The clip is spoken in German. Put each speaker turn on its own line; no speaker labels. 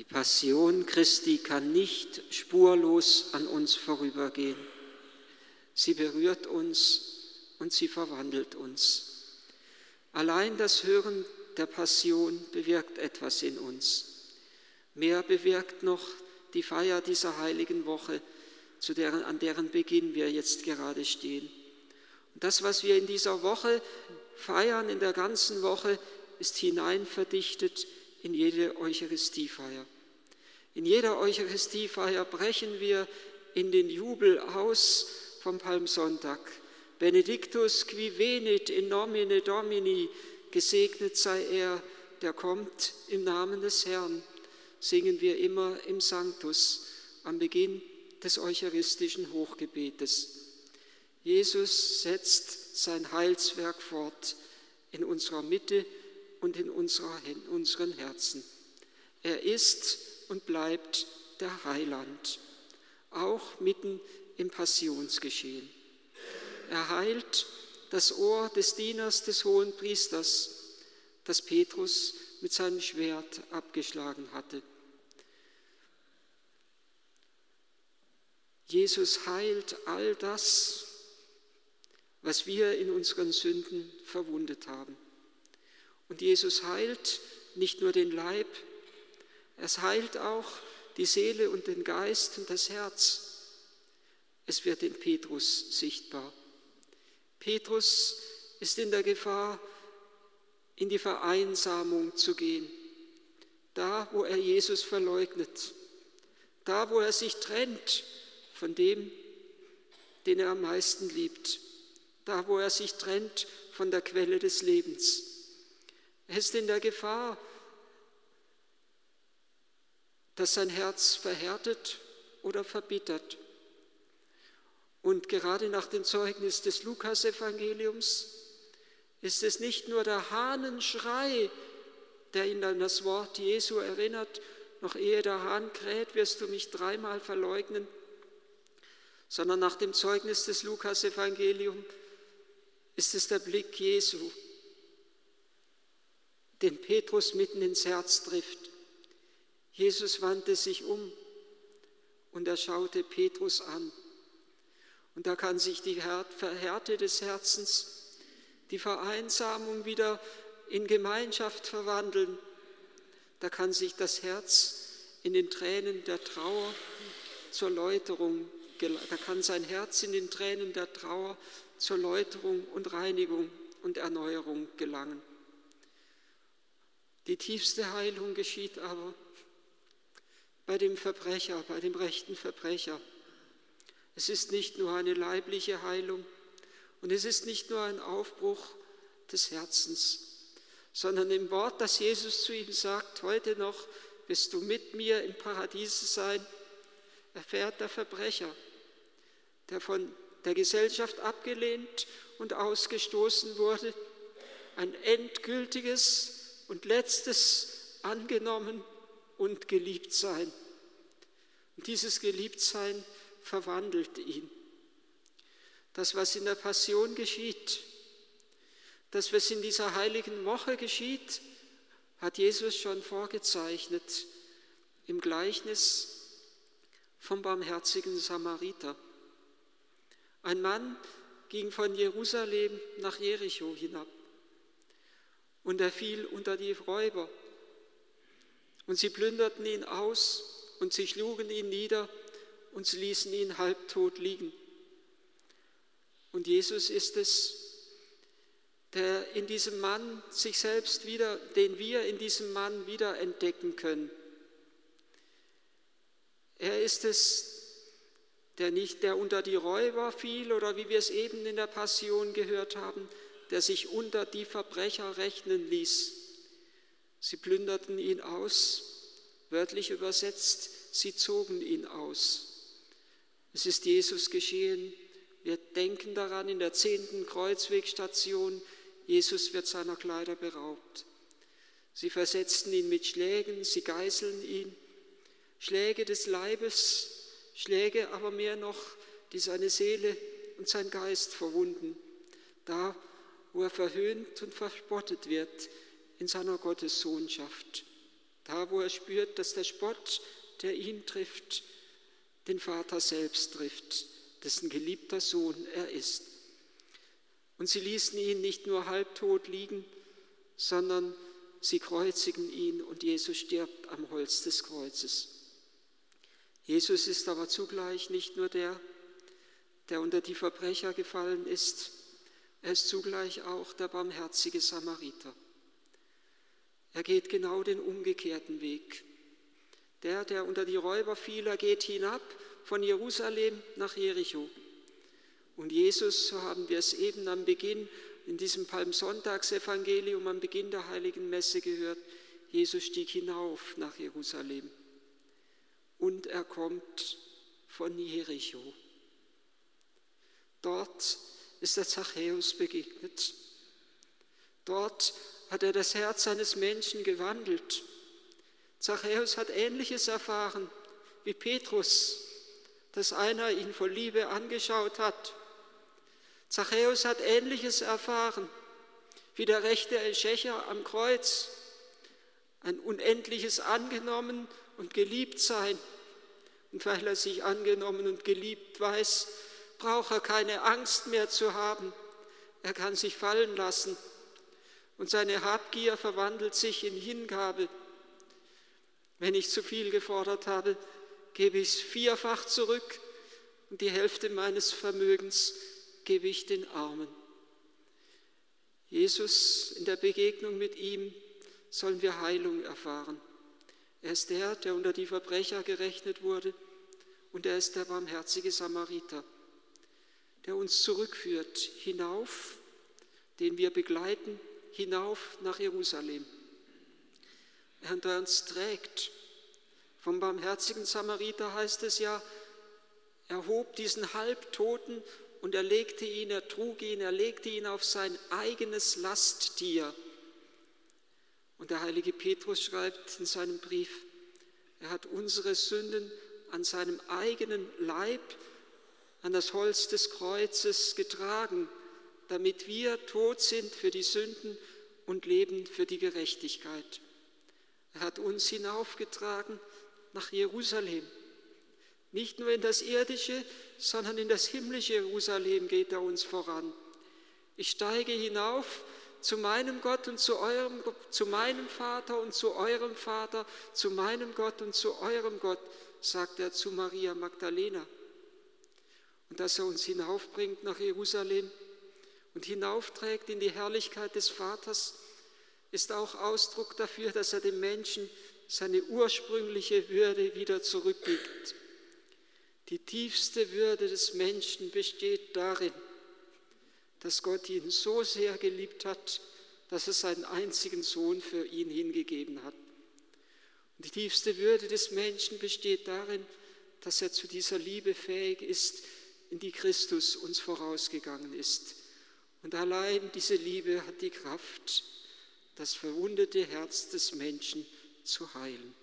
Die Passion Christi kann nicht spurlos an uns vorübergehen. Sie berührt uns und sie verwandelt uns. Allein das Hören der Passion bewirkt etwas in uns. Mehr bewirkt noch die Feier dieser heiligen Woche, zu deren, an deren Beginn wir jetzt gerade stehen. Und das, was wir in dieser Woche feiern, in der ganzen Woche, ist hineinverdichtet in jede Eucharistiefeier. In jeder Eucharistiefeier brechen wir in den Jubel aus vom Palmsonntag. Benedictus qui venit in nomine Domini, gesegnet sei er, der kommt im Namen des Herrn, singen wir immer im Sanctus am Beginn des eucharistischen Hochgebetes. Jesus setzt sein Heilswerk fort in unserer Mitte und in, unseren Herzen. Er ist und bleibt der Heiland, auch mitten im Passionsgeschehen. Er heilt das Ohr des Dieners des hohen Priesters, das Petrus mit seinem Schwert abgeschlagen hatte. Jesus heilt all das, was wir in unseren Sünden verwundet haben. Und Jesus heilt nicht nur den Leib, es heilt auch die Seele und den Geist und das Herz. Es wird in Petrus sichtbar. Petrus ist in der Gefahr, in die Vereinsamung zu gehen. Da, wo er Jesus verleugnet. Da, wo er sich trennt von dem, den er am meisten liebt. Da, wo er sich trennt von der Quelle des Lebens. Er ist in der Gefahr, dass sein Herz verhärtet oder verbittert. Und gerade nach dem Zeugnis des Lukasevangeliums ist es nicht nur der Hahnenschrei, der ihn an das Wort Jesu erinnert, noch ehe der Hahn kräht, wirst du mich dreimal verleugnen, sondern nach dem Zeugnis des Lukasevangeliums ist es der Blick Jesu, den Petrus mitten ins Herz trifft. Jesus wandte sich um und er schaute Petrus an. Und da kann sich die Verhärte des Herzens, die Vereinsamung wieder in Gemeinschaft verwandeln. Da kann sich das Herz in den Tränen der Trauer zur Läuterung, da kann sein Herz in den Tränen der Trauer zur Läuterung und Reinigung und Erneuerung gelangen. Die tiefste Heilung geschieht aber bei dem Verbrecher, bei dem rechten Verbrecher. Es ist nicht nur eine leibliche Heilung und es ist nicht nur ein Aufbruch des Herzens, sondern im Wort, das Jesus zu ihm sagt, heute noch wirst du mit mir im Paradies sein, erfährt der Verbrecher, der von der Gesellschaft abgelehnt und ausgestoßen wurde, ein endgültiges und letztes angenommen und geliebt sein. Und dieses Geliebtsein verwandelt ihn. Das, was in der Passion geschieht, das, was in dieser heiligen Woche geschieht, hat Jesus schon vorgezeichnet im Gleichnis vom barmherzigen Samariter. Ein Mann ging von Jerusalem nach Jericho hinab und er fiel unter die Räuber. Und sie plünderten ihn aus und sie schlugen ihn nieder und sie ließen ihn halbtot liegen. Und Jesus ist es, der in diesem Mann sich selbst wieder, den wir in diesem Mann wieder entdecken können. Er ist es, der nicht, der unter die Räuber fiel oder wie wir es eben in der Passion gehört haben, der sich unter die Verbrecher rechnen ließ. Sie plünderten ihn aus, wörtlich übersetzt, sie zogen ihn aus. Es ist Jesus geschehen. Wir denken daran in der zehnten Kreuzwegstation, Jesus wird seiner Kleider beraubt. Sie versetzten ihn mit Schlägen, sie geißeln ihn. Schläge des Leibes, Schläge aber mehr noch, die seine Seele und sein Geist verwunden. Da, wo er verhöhnt und verspottet wird in seiner Gottessohnschaft. Da, wo er spürt, dass der Spott, der ihn trifft, den Vater selbst trifft, dessen geliebter Sohn er ist. Und sie ließen ihn nicht nur halbtot liegen, sondern sie kreuzigen ihn und Jesus stirbt am Holz des Kreuzes. Jesus ist aber zugleich nicht nur der, der unter die Verbrecher gefallen ist, er ist zugleich auch der barmherzige Samariter. Er geht genau den umgekehrten Weg. Der, der unter die Räuber fiel, er geht hinab von Jerusalem nach Jericho. Und Jesus, so haben wir es eben am Beginn in diesem Palmsonntagsevangelium am Beginn der heiligen Messe gehört, Jesus stieg hinauf nach Jerusalem und er kommt von Jericho. Dort ist er Zachäus begegnet. Dort hat er das Herz eines Menschen gewandelt. Zachäus hat Ähnliches erfahren wie Petrus, dass einer ihn vor Liebe angeschaut hat. Zachäus hat Ähnliches erfahren wie der rechte Schächer am Kreuz, ein unendliches Angenommen und Geliebtsein. Und weil er sich angenommen und geliebt weiß, braucht er keine Angst mehr zu haben. Er kann sich fallen lassen und seine Habgier verwandelt sich in Hingabe. Wenn ich zu viel gefordert habe, gebe ich es vierfach zurück und die Hälfte meines Vermögens gebe ich den Armen. Jesus, in der Begegnung mit ihm sollen wir Heilung erfahren. Er ist der, der unter die Verbrecher gerechnet wurde und er ist der barmherzige Samariter der uns zurückführt hinauf, den wir begleiten, hinauf nach Jerusalem. Er der uns trägt. Vom barmherzigen Samariter heißt es ja, er hob diesen Halbtoten und er legte ihn, er trug ihn, er legte ihn auf sein eigenes Lasttier. Und der heilige Petrus schreibt in seinem Brief, er hat unsere Sünden an seinem eigenen Leib an das Holz des Kreuzes getragen, damit wir tot sind für die Sünden und leben für die Gerechtigkeit. Er hat uns hinaufgetragen nach Jerusalem. Nicht nur in das irdische, sondern in das himmlische Jerusalem geht er uns voran. Ich steige hinauf zu meinem Gott und zu eurem, zu meinem Vater und zu eurem Vater, zu meinem Gott und zu eurem Gott, sagt er zu Maria Magdalena und dass er uns hinaufbringt nach Jerusalem und hinaufträgt in die Herrlichkeit des Vaters, ist auch Ausdruck dafür, dass er dem Menschen seine ursprüngliche Würde wieder zurückgibt. Die tiefste Würde des Menschen besteht darin, dass Gott ihn so sehr geliebt hat, dass er seinen einzigen Sohn für ihn hingegeben hat. Und die tiefste Würde des Menschen besteht darin, dass er zu dieser Liebe fähig ist, in die Christus uns vorausgegangen ist. Und allein diese Liebe hat die Kraft, das verwundete Herz des Menschen zu heilen.